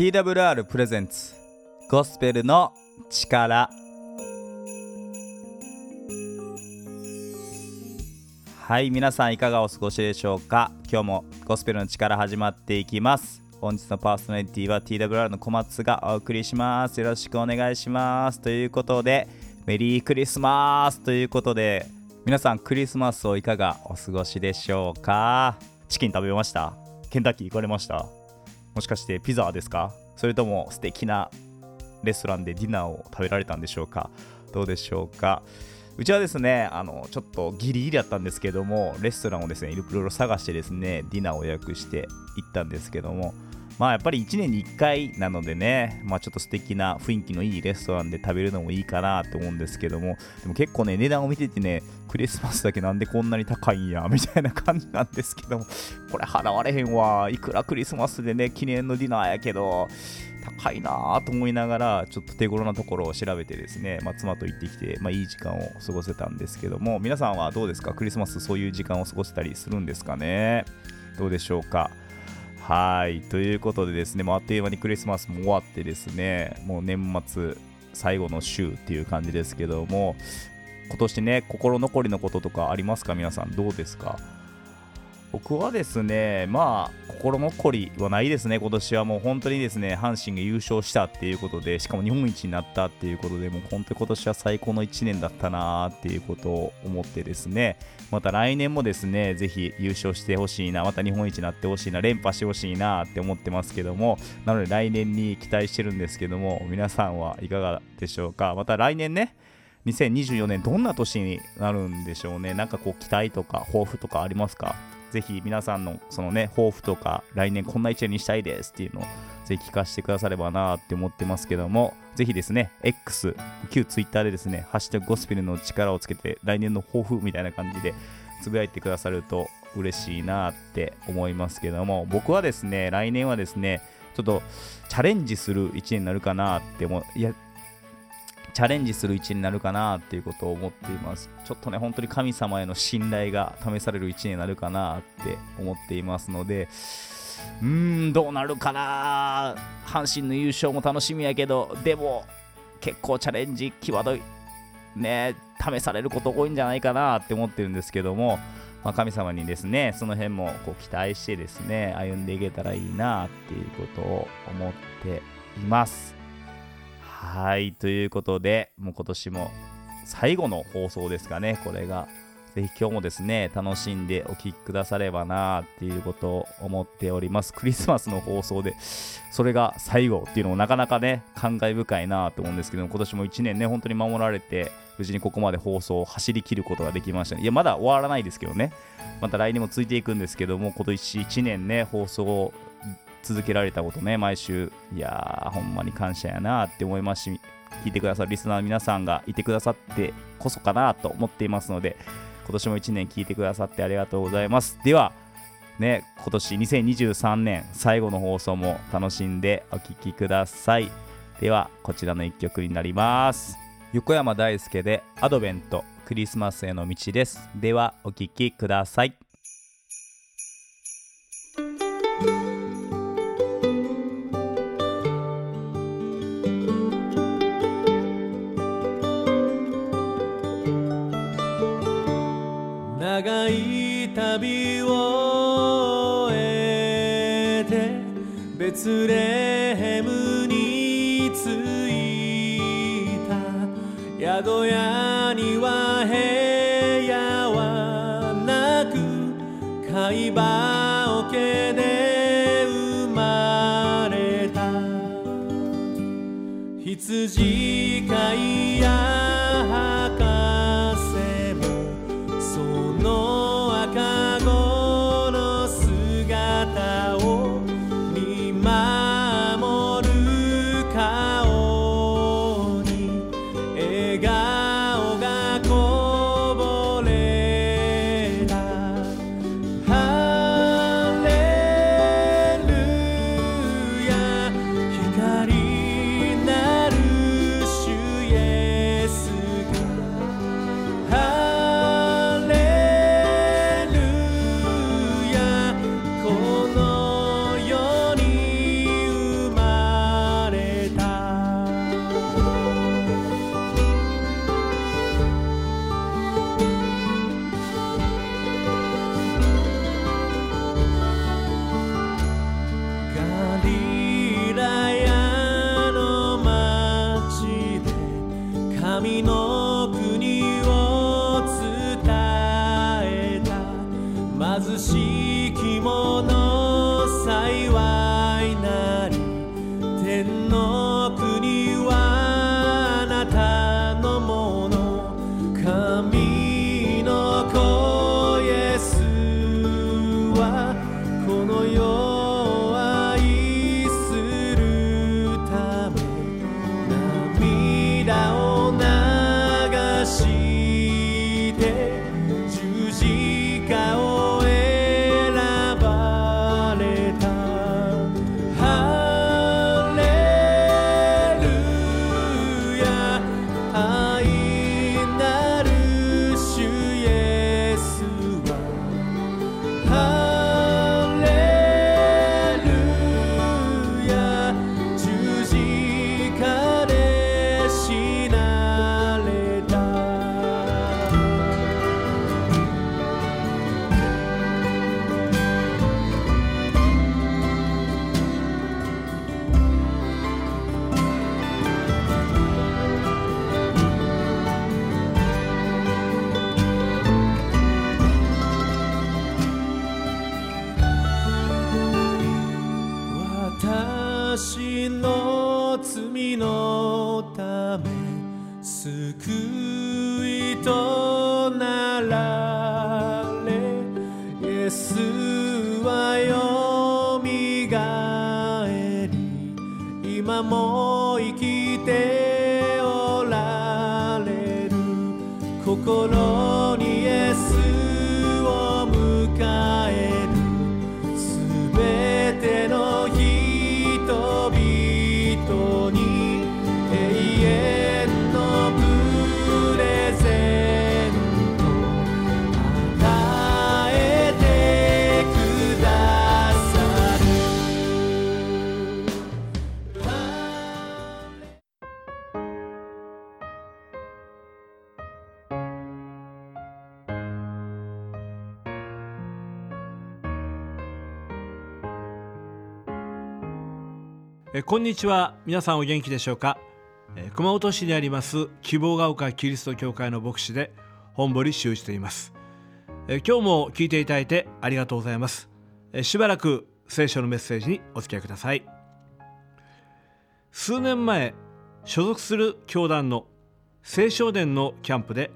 TWR プレゼンツゴスペルの力。はい皆さんいかがお過ごしでしょうか？今日もゴスペルの力始まっていきます。本日のパーソナリティは TWR の小松がお送りします。よろしくお願いします。ということでメリークリスマス。ということで皆さんクリスマスをいかがお過ごしでしょうか？チキン食べました？ケンタッキー行かれました？もしかしてピザですか？それとも素敵なレストランでディナーを食べられたんでしょうか？どうでしょうか？うちはですね、あの、ちょっとギリギリだったんですけども、レストランをですね、いろいろ探してですね、ディナーを予約して行ったんですけども、まあやっぱり1年に1回なのでね、まあちょっと素敵な雰囲気のいいレストランで食べるのもいいかなと思うんですけども、でも結構ね、値段を見ててね、クリスマスだけなんでこんなに高いんや、みたいな感じなんですけども、これ払われへんわ、いくらクリスマスでね、記念のディナーやけど、高いなぁと思いながら、ちょっと手頃なところを調べてですね、まあ、妻と行ってきて、まあ、いい時間を過ごせたんですけども、皆さんはどうですか？クリスマスそういう時間を過ごせたりするんですかね？どうでしょうか？はい、ということでですね、もうあっという間にクリスマスも終わってですね、もう年末最後の週っていう感じですけども、今年ね、心残りのこととかありますか？皆さんどうですか？僕はですね、まあ、心残りはないですね、今年はもう本当にですね、阪神が優勝したっていうことで、しかも日本一になったっていうことで、もう本当に今年は最高の1年だったなーっていうことを思ってですね、また来年もですね、ぜひ優勝してほしいな、また日本一になってほしいな、連覇してほしいなって思ってますけども、なので来年に期待してるんですけども、皆さんはいかがでしょうか？また来年ね、2024年どんな年になるんでしょうね。なんかこう期待とか抱負とかありますか？ぜひ皆さんのそのね、抱負とか、来年こんな一年にしたいですっていうのをぜひ聞かせてくださればなって思ってますけども、ぜひですね、X、旧 Twitter でですね、ハッシュタグゴスペルの力をつけて、来年の抱負みたいな感じでつぶやいてくださると嬉しいなって思いますけども、僕はですね、来年はですね、ちょっとチャレンジする一年になるかなって思いやチャレンジする1年になるかなっていうことを思っています。ちょっとね、本当に神様への信頼が試される1年になるかなって思っていますので、うーん、どうなるかな阪神の優勝も楽しみやけど、でも、結構チャレンジ際どい、ね、試されること多いんじゃないかなって思ってるんですけども、まあ、神様にですね、その辺もこう期待してですね、歩んでいけたらいいなっていうことを思っています。はい、ということで、もう今年も最後の放送ですかね、これが。ぜひ今日もですね、楽しんでお聴きくださればなっていうことを思っております。クリスマスの放送で、それが最後っていうのもなかなかね、感慨深いなと思うんですけども、今年も1年ね、本当に守られて、無事にここまで放送を走り切ることができました、ね。いや、まだ終わらないですけどね、また来年もついていくんですけども、今年1年ね、放送を続けられたことね、毎週、いやー、ほんまに感謝やなって思いますし、聞いてくださるリスナーの皆さんがいてくださってこそかなと思っていますので、今年も1年聞いてくださってありがとうございます。では、ね、今年2023年最後の放送も楽しんでお聴きください。では、こちらの1曲になります。横山大輔でアドベント、クリスマスへの道です。では、お聴きください。ツレヘムに着いた。宿屋には部屋はなく貝羽桶で生まれた。羊えこんにちは。皆さんお元気でしょうか、えー熊本市にあります希望が丘キリスト教会の牧師で本堀修一と言います、えー今日も聞いていただいてありがとうございます、えーしばらく聖書のメッセージにお付き合いください。数年前所属する教団の青少年のキャンプで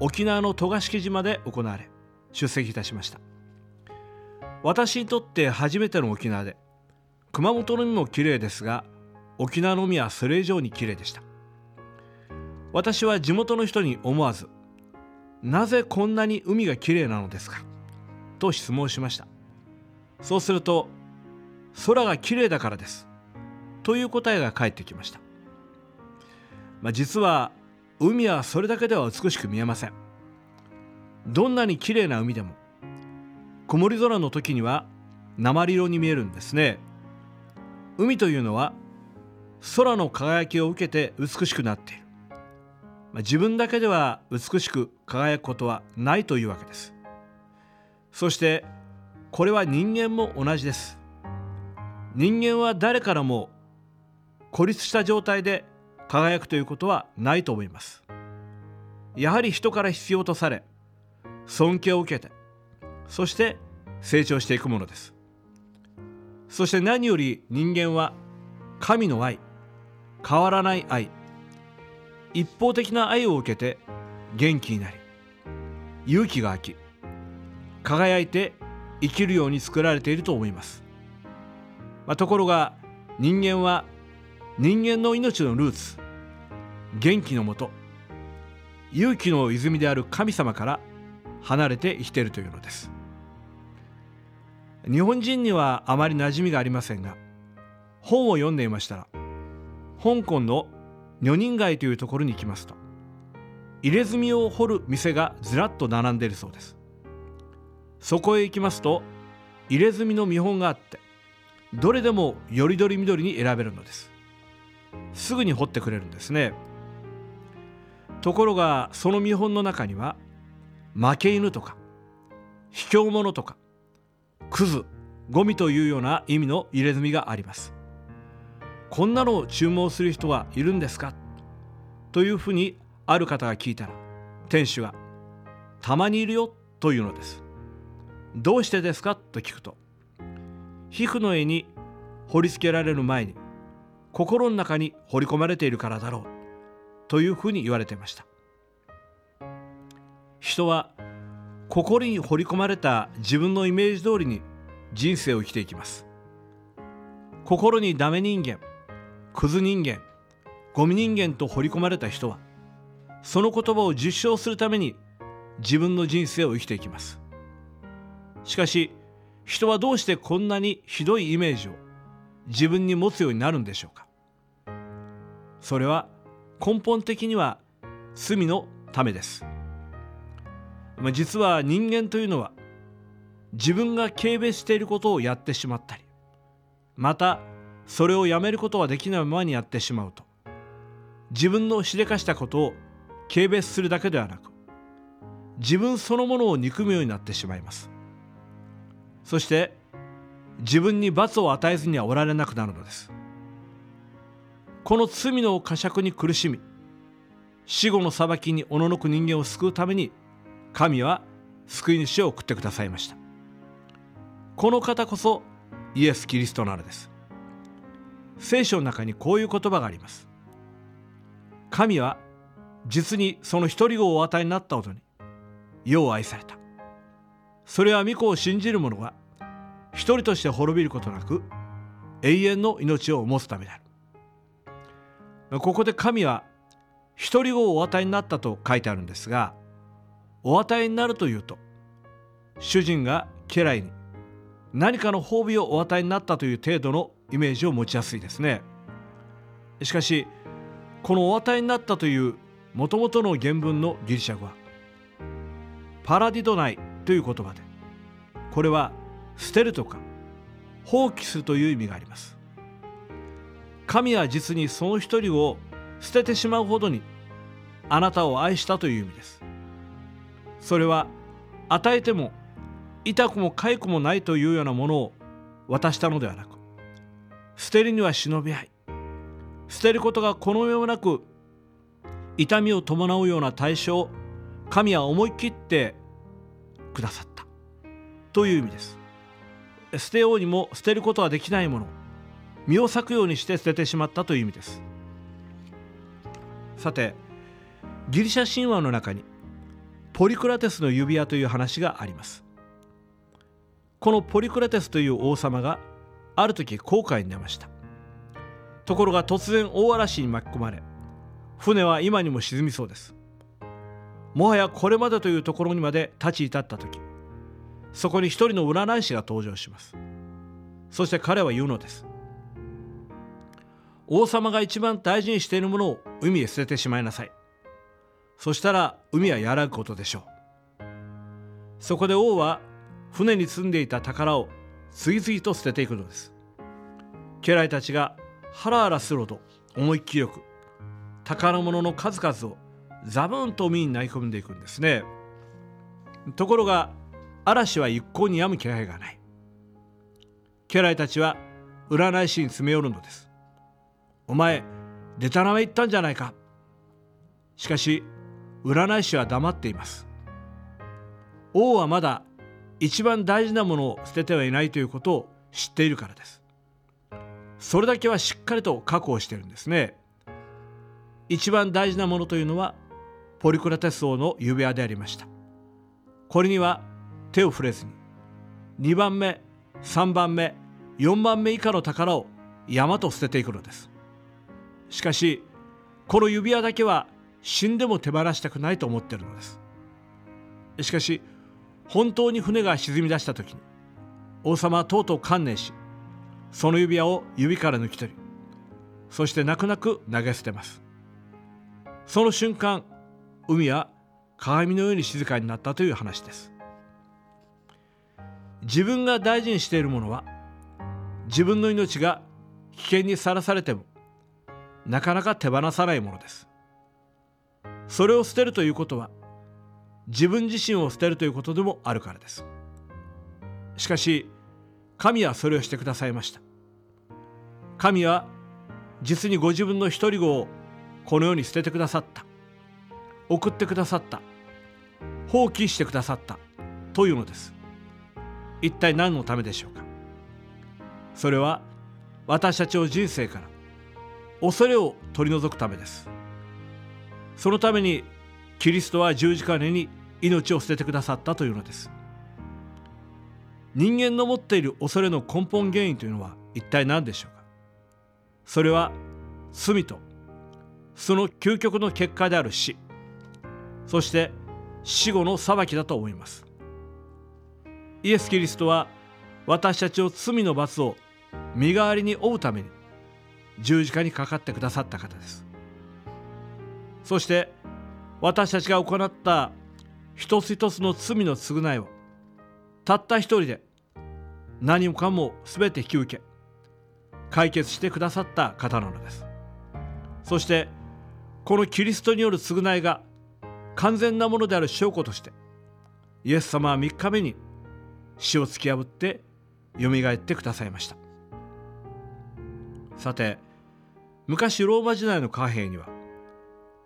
沖縄の渡嘉敷島で行われ出席いたしました。私にとって初めての沖縄で熊本の海も綺麗ですが沖縄の海はそれ以上に綺麗でした。私は地元の人に思わず「なぜこんなに海が綺麗なのですか?」と質問しました。そうすると「空が綺麗だからです」という答えが返ってきました、まあ、実は海はそれだけでは美しく見えません。どんなに綺麗な海でも曇り空の時には鉛色に見えるんですね。海というのは空の輝きを受けて美しくなっている、まあ自分だけでは美しく輝くことはないというわけです。そしてこれは人間も同じです。人間は誰からも孤立した状態で輝くということはないと思います。やはり人から必要とされ尊敬を受けてそして成長していくものです。そして何より人間は神の愛変わらない愛一方的な愛を受けて元気になり勇気が湧き輝いて生きるように作られていると思います、まあところが人間は人間の命のルーツ元気のもと勇気の泉である神様から離れて生きているというのです。日本人にはあまり馴染みがありませんが本を読んでいましたら香港の女人街というところに行きますと入れ墨を掘る店がずらっと並んでいるそうです。そこへ行きますと入れ墨の見本があってどれでもよりどりみどりに選べるのです。すぐに掘ってくれるんですね。ところがその見本の中には負け犬とか卑怯者とかクズゴミというような意味の入れ墨があります。こんなのを注文する人はいるんですか？というふうにある方が聞いたら店主がたまにいるよというのです。どうしてですか？と聞くと皮膚の絵に彫り付けられる前に心の中に彫り込まれているからだろうというふうに言われていました。人は心に彫り込まれた自分のイメージ通りに人生を生きていきます。心にダメ人間クズ人間ゴミ人間と彫り込まれた人はその言葉を実証するために自分の人生を生きていきます。しかし人はどうしてこんなにひどいイメージを自分に持つようになるんでしょうか。それは根本的には罪のためです。まあ実は人間というのは自分が軽蔑していることをやってしまったりまたそれをやめることはできないままにやってしまうと自分のしでかしたことを軽蔑するだけではなく自分そのものを憎むようになってしまいます。そして自分に罰を与えずにはおられなくなるのです。この罪の呵責に苦しみ死後の裁きにおののく人間を救うために神は救い主を送ってくださいました。この方こそイエス・キリストなのです。聖書の中にこういう言葉があります。神は実にその一人子をお与えになったことに世を愛された。それは御子を信じる者が一人として滅びることなく永遠の命を持つためである。ここで神は一人子をお与えになったと書いてあるんですがお与えになるというと。主人が家来に何かの褒美をお与えになったという程度のイメージを持ちやすいですね。しかしこのお与えになったというもともとの原文のギリシャ語はパラディドナイという言葉でこれは捨てるとか放棄するという意味があります。神は実にその一人を捨ててしまうほどにあなたを愛したという意味です。それは与えても痛くも痒くもないというようなものを渡したのではなく捨てるには忍び合い捨てることがこの上もなく痛みを伴うような対象を神は思い切ってくださった。という意味です。捨てようにも捨てることはできないもの身を裂くようにして捨ててしまったという意味です。さてギリシャ神話の中にポリクラテスの指輪という話があります。このポリクラテスという王様がある時航海に出ました。ところが突然大嵐に巻き込まれ船は今にも沈みそうです。もはやこれまでというところにまで立ち至った時そこに一人の占い師が登場します。そして彼は言うのです。王様が一番大事にしているものを海へ捨ててしまいなさい。そしたら海はやらぐことでしょう。そこで王は船に積んでいた宝を次々と捨てていくのです。家来たちがハラハラするほど思いっきりよく宝物の数々をザブンと海に投げ込んでいくんですね。ところが嵐は一向に止む気配がない。家来たちは占い師に詰め寄るのです。お前でたらめ言ったんじゃないか。しかし占い師は黙っています。王はまだ一番大事なものを捨ててはいないということを知っているからです。それだけはしっかりと確保しているんですね。一番大事なものというのはポリクラテス王の指輪でありました。これには手を触れずに2番目3番目4番目以下の宝を山と捨てていくのです。しかしこの指輪だけは死んでも手放したくないと思ってるのです。しかし本当に船が沈み出した時に王様はとうとう観念しその指輪を指から抜き取りそして泣く泣く投げ捨てます。その瞬間海は鏡のように静かになったという話です。自分が大事にしているものは自分の命が危険にさらされてもなかなか手放さないものです。それを捨てるということは自分自身を捨てるということでもあるからです。しかし神はそれをしてくださいました。神は実にご自分の一人子をこの世に捨ててくださった。送ってくださった。放棄してくださった。というのです。一体何のためでしょうか。それは私たちの人生から恐れを取り除くためです。そのためにキリストは十字架に命を捨ててくださったというのです。人間の持っている恐れの根本原因というのは一体何でしょうか？それは罪とその究極の結果である死。そして死後の裁きだと思います。イエス・キリストは私たちを罪の罰を身代わりに負うために十字架にかかってくださった方です。そして私たちが行った一つ一つの罪の償いをたった一人で何もかも全て引き受け解決してくださった方なのです。そしてこのキリストによる償いが完全なものである証拠としてイエス様は3日目に死を突き破ってよみがえってくださいました。さて昔ローマ時代の貨幣には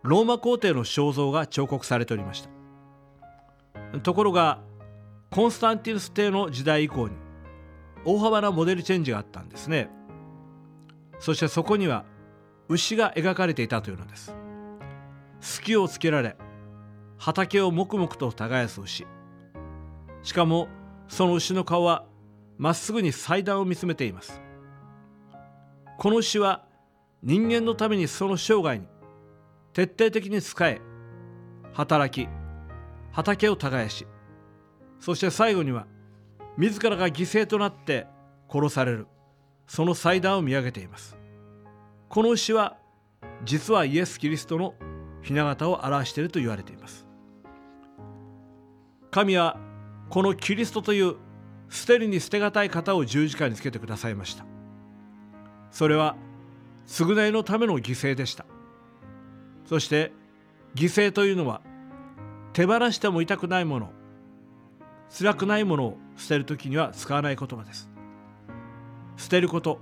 ローマ皇帝の肖像が彫刻されておりました。ところがコンスタンティヌス帝の時代以降に大幅なモデルチェンジがあったんですね。そしてそこには牛が描かれていたというのです。隙をつけられ畑を黙々と耕す牛。しかもその牛の顔はまっすぐに祭壇を見つめています。この牛は人間のためにその生涯に徹底的に仕え働き畑を耕しそして最後には自らが犠牲となって殺されるその祭壇を見上げています。この牛は実はイエス・キリストの雛形を表していると言われています。神はこのキリストという捨てるに捨てがたい方を十字架につけてくださいました。それは償いのための犠牲でした。そして犠牲というのは手放しても痛くないもの辛くないものを捨てる時には使わない言葉です。捨てること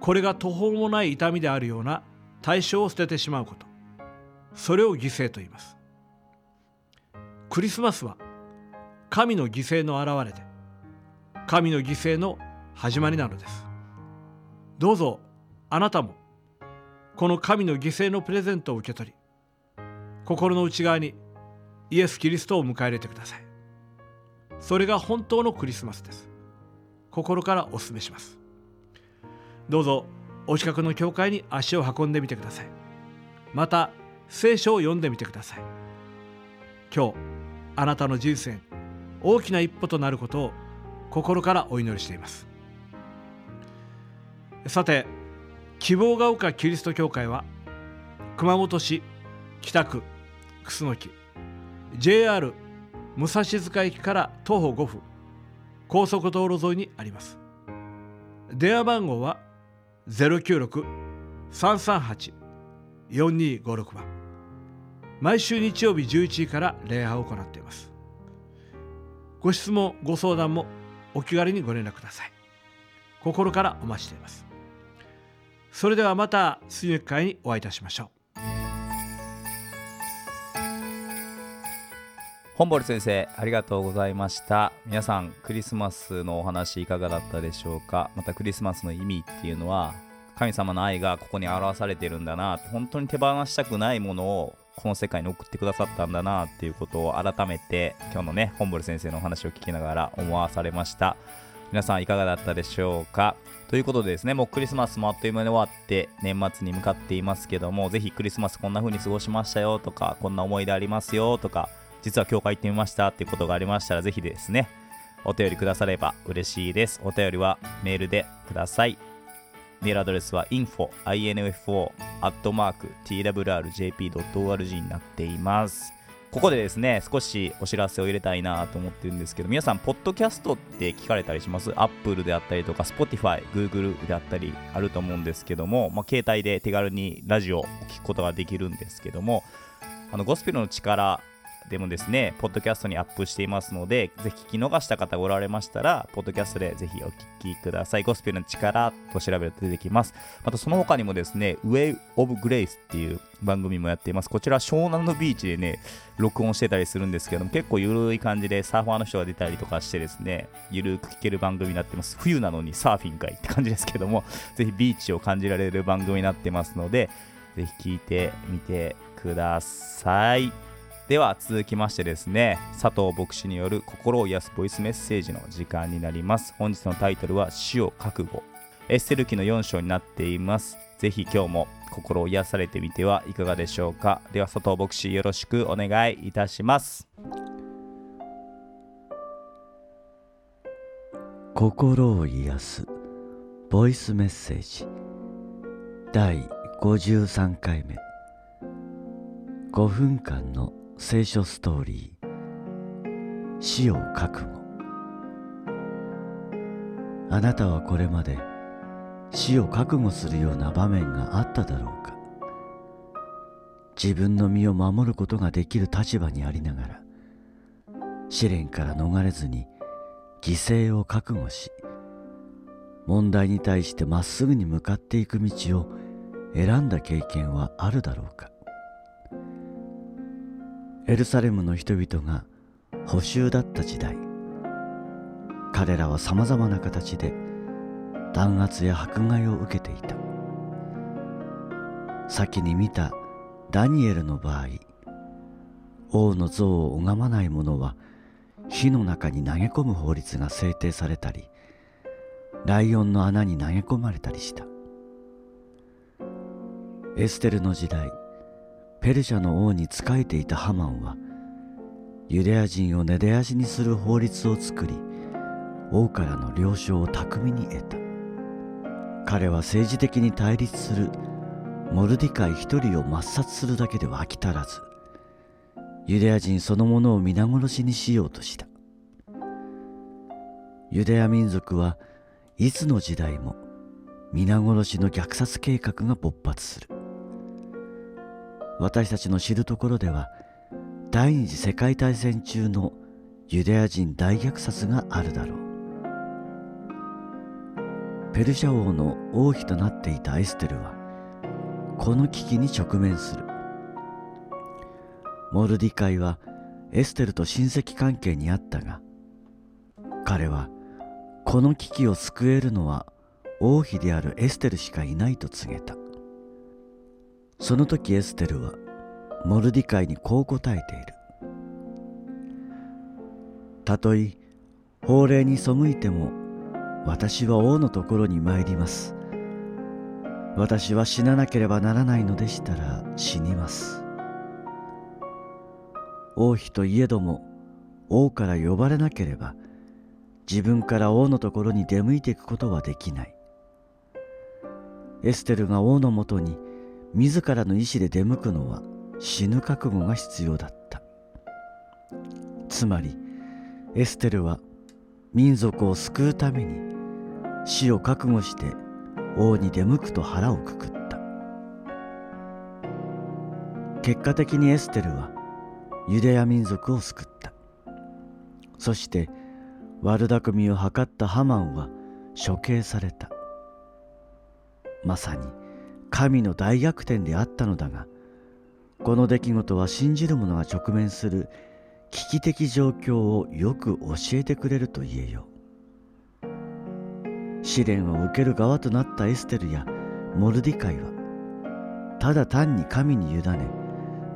これが途方もない痛みであるような対象を捨ててしまうことそれを犠牲と言います。クリスマスは神の犠牲の表れで神の犠牲の始まりなのです。どうぞあなたもこの神の犠牲のプレゼントを受け取り心の内側にイエス・キリストを迎え入れてください。それが本当のクリスマスです。心からお勧めします。どうぞお近くの教会に足を運んでみてください。また聖書を読んでみてください。今日あなたの人生大きな一歩となることを心からお祈りしています。さて希望が丘キリスト教会は熊本市北区楠木 JR 武蔵塚駅から徒歩5分高速道路沿いにあります。電話番号は096-338-4256番。毎週日曜日11時から礼拝を行っています。ご質問ご相談もお気軽にご連絡ください。心からお待ちしています。それではまた水曜会にお会いいたしましょう。本堀先生ありがとうございました。皆さんクリスマスのお話いかがだったでしょうか？またクリスマスの意味っていうのは神様の愛がここに表されてるんだな本当に手放したくないものをこの世界に送ってくださったんだなっていうことを改めて今日のね本堀先生のお話を聞きながら思わされました。皆さんいかがだったでしょうか？ということでですねもうクリスマスもあっという間に終わって年末に向かっていますけどもぜひクリスマスこんな風に過ごしましたよとかこんな思い出ありますよとか実は教会行ってみましたっていうことがありましたらぜひですねお便りくだされば嬉しいです。お便りはメールでください。メールアドレスは info, info, twrjp.org になっています。ここでですね、少しお知らせを入れたいなと思ってるんですけど、皆さん、ポッドキャストって聞かれたりします ?Apple であったりとか、Spotify、Google であったりあると思うんですけども、まあ、携帯で手軽にラジオを聞くことができるんですけども、あのゴスペルの力でもですね、ポッドキャストにアップしていますので、ぜひ聞き逃した方おられましたら、ポッドキャストでぜひお聞きください。ゴスペルの力と調べると出てきます。またその他にもですね、Way of Grace っていう番組もやっています。こちら湘南のビーチでね、録音してたりするんですけども、結構ゆるい感じでサーファーの人が出たりとかしてですね、ゆるく聞ける番組になってます。冬なのにサーフィンかいって感じですけども、ぜひビーチを感じられる番組になってますので、ぜひ聞いてみてください。では続きましてですね佐藤牧師による心を癒すボイスメッセージの時間になります。本日のタイトルは死を覚悟。エッセル記の4章になっています。ぜひ今日も心を癒されてみてはいかがでしょうか。では佐藤牧師よろしくお願いいたします。心を癒すボイスメッセージ。第53回目。5分間の聖書ストーリー。死を覚悟。あなたはこれまで死を覚悟するような場面があっただろうか。自分の身を守ることができる立場にありながら試練から逃れずに犠牲を覚悟し問題に対してまっすぐに向かっていく道を選んだ経験はあるだろうか。エルサレムの人々が捕囚だった時代。彼らはさまざまな形で弾圧や迫害を受けていた。先に見たダニエルの場合王の像を拝まない者は火の中に投げ込む法律が制定されたりライオンの穴に投げ込まれたりした。エステルの時代ペルシャの王に仕えていたハマンはユダヤ人を根絶やしにする法律を作り王からの了承を巧みに得た。彼は政治的に対立するモルディカイ一人を抹殺するだけでは飽き足らずユダヤ人そのものを皆殺しにしようとした。ユダヤ民族はいつの時代も皆殺しの虐殺計画が勃発する。私たちの知るところでは第二次世界大戦中のユダヤ人大虐殺があるだろう。ペルシャ王の王妃となっていたエステルはこの危機に直面する。モルディカイはエステルと親戚関係にあったが彼はこの危機を救えるのは王妃であるエステルしかいないと告げた。その時エステルはモルディカイにこう答えている。たとえ法令に背いても私は王のところに参ります。私は死ななければならないのでしたら死にます。王妃といえども王から呼ばれなければ自分から王のところに出向いていくことはできない。エステルが王のもとに自らの意志で出向くのは死ぬ覚悟が必要だった。つまりエステルは民族を救うために死を覚悟して王に出向くと腹をくくった。結果的にエステルはユダヤ民族を救った。そして悪巧みを図ったハマンは処刑された。まさに神の大逆転であったのだがこの出来事は信じる者が直面する危機的状況をよく教えてくれると言えよ。う試練を受ける側となったエステルやモルディカイはただ単に神に委ね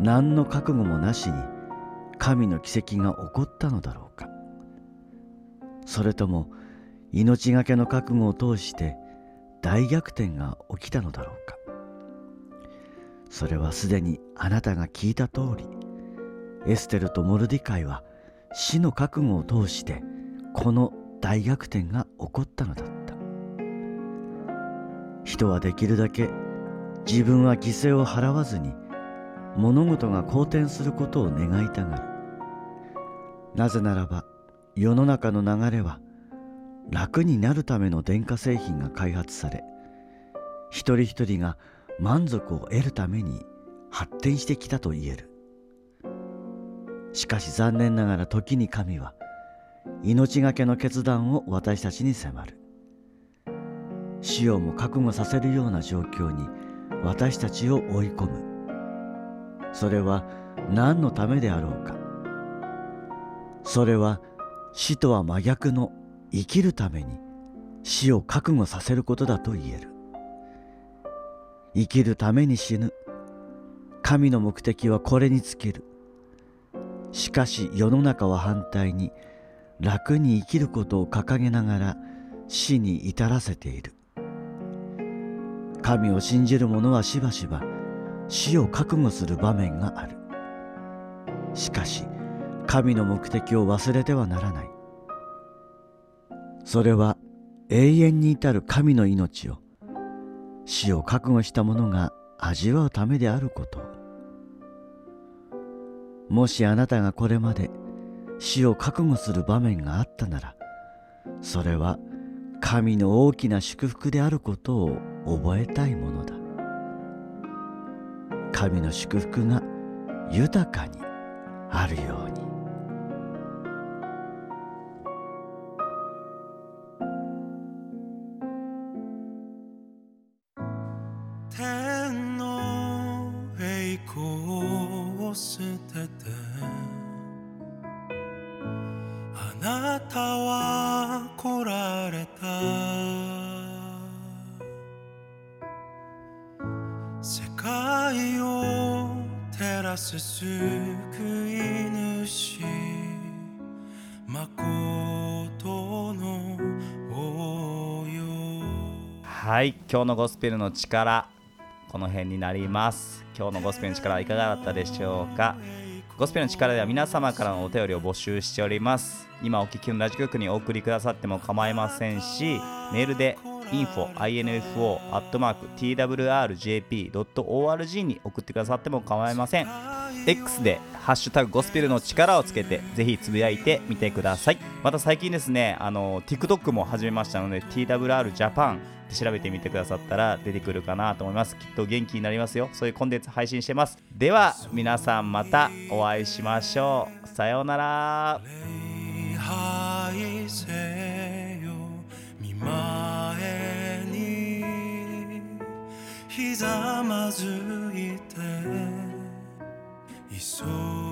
何の覚悟もなしに神の奇跡が起こったのだろうか。それとも命がけの覚悟を通して大逆転が起きたのだろうか。それはすでにあなたが聞いた通りエステルとモルディカイは死の覚悟を通してこの大逆転が起こったのだった。人はできるだけ自分は犠牲を払わずに物事が好転することを願いたがる。なぜならば世の中の流れは楽になるための電化製品が開発され一人一人が満足を得るために発展してきたと言える。しかし残念ながら時に神は命がけの決断を私たちに迫る。死をも覚悟させるような状況に私たちを追い込む。それは何のためであろうか。それは死とは真逆の生きるために死を覚悟させることだと言える。生きるために死ぬ。神の目的はこれに尽きる。しかし世の中は反対に楽に生きることを掲げながら死に至らせている。神を信じる者はしばしば死を覚悟する場面がある。しかし神の目的を忘れてはならない。それは永遠に至る神の命を死を覚悟した者が味わうためであること。もしあなたがこれまで死を覚悟する場面があったならそれは神の大きな祝福であることを覚えたいものだ。神の祝福が豊かにあるように。今日のゴスペルの力この辺になります。今日のゴスペルの力はいかがだったでしょうか？ゴスペルの力では皆様からのお便りを募集しております。今お聞きのラジオ局にお送りくださっても構いませんしメールで info info twrjp.org に送ってくださっても構いません。X で「ハッシュタグゴスペルの力」をつけてぜひつぶやいてみてください。また最近ですねあの TikTok も始めましたので TWR Japan って調べてみてくださったら出てくるかなと思います。きっと元気になりますよ。そういうコンテンツ配信してます。では皆さんまたお会いしましょう。さようなら。礼拝せよ見前にひざまずいて so